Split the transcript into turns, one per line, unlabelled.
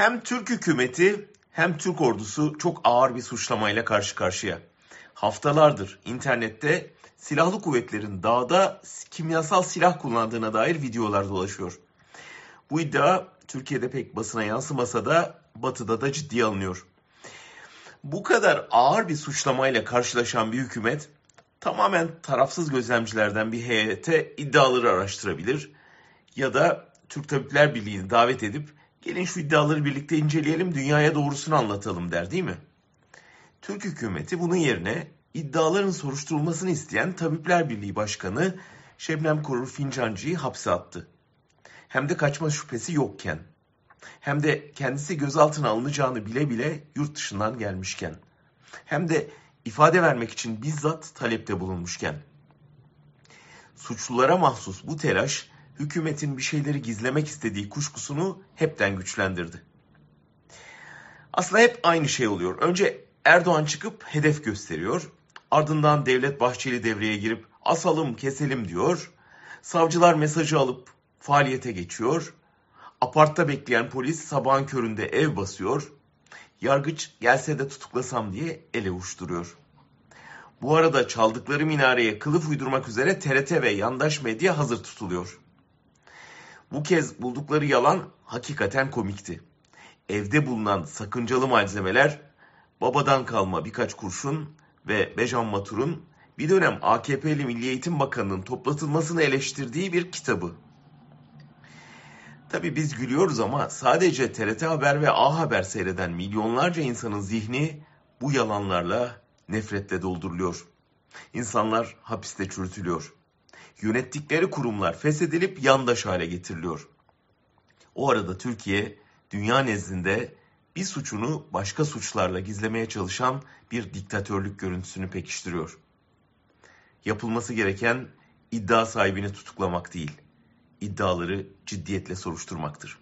Hem Türk hükümeti hem Türk ordusu çok ağır bir suçlamayla karşı karşıya. Haftalardır internette silahlı kuvvetlerin dağda kimyasal silah kullandığına dair videolar dolaşıyor. Bu iddia Türkiye'de pek basına yansımasa da batıda da ciddiye alınıyor. Bu kadar ağır bir suçlamayla karşılaşan bir hükümet tamamen tarafsız gözlemcilerden bir heyete iddiaları araştırabilir ya da Türk Tabipler Birliği'ni davet edip gelin şu iddiaları birlikte inceleyelim dünyaya doğrusunu anlatalım der değil mi? Türk hükümeti bunun yerine iddiaların soruşturulmasını isteyen Tabipler Birliği Başkanı Şebnem Korur Fincancı'yı hapse attı. Hem de kaçma şüphesi yokken. Hem de kendisi gözaltına alınacağını bile bile yurt dışından gelmişken. Hem de ifade vermek için bizzat talepte bulunmuşken. Suçlulara mahsus bu telaş hükümetin bir şeyleri gizlemek istediği kuşkusunu hepten güçlendirdi. Aslında hep aynı şey oluyor. Önce Erdoğan çıkıp hedef gösteriyor. Ardından Devlet Bahçeli devreye girip asalım keselim diyor. Savcılar mesajı alıp faaliyete geçiyor. Apartta bekleyen polis sabahın köründe ev basıyor. Yargıç gelse de tutuklasam diye ele uçturuyor. Bu arada çaldıkları minareye kılıf uydurmak üzere TRT ve yandaş medya hazır tutuluyor. Bu kez buldukları yalan hakikaten komikti. Evde bulunan sakıncalı malzemeler, babadan kalma birkaç kurşun ve Bejan Matur'un bir dönem AKP'li Milli Eğitim Bakanı'nın toplatılmasını eleştirdiği bir kitabı. Tabi biz gülüyoruz ama sadece TRT Haber ve A Haber seyreden milyonlarca insanın zihni bu yalanlarla nefretle dolduruluyor. İnsanlar hapiste çürütülüyor. Yönettikleri kurumlar feshedilip yandaş hale getiriliyor. O arada Türkiye dünya nezdinde bir suçunu başka suçlarla gizlemeye çalışan bir diktatörlük görüntüsünü pekiştiriyor. Yapılması gereken iddia sahibini tutuklamak değil, iddiaları ciddiyetle soruşturmaktır.